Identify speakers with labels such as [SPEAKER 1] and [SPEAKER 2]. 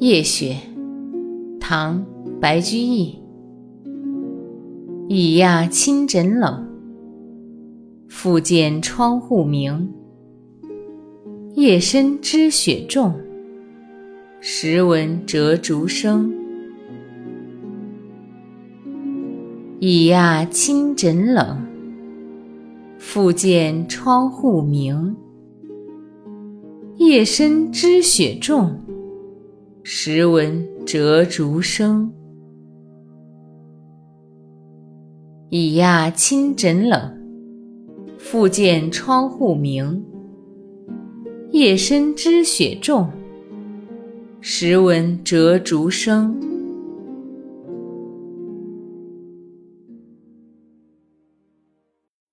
[SPEAKER 1] 夜雪，唐·白居易。已讶清枕冷，复见窗户明。夜深知雪重，时闻折竹声。已讶清枕冷，复见窗户明。夜深知雪重。时闻折竹声，已讶清枕冷，复见窗户明。夜深知雪重，时闻折竹声。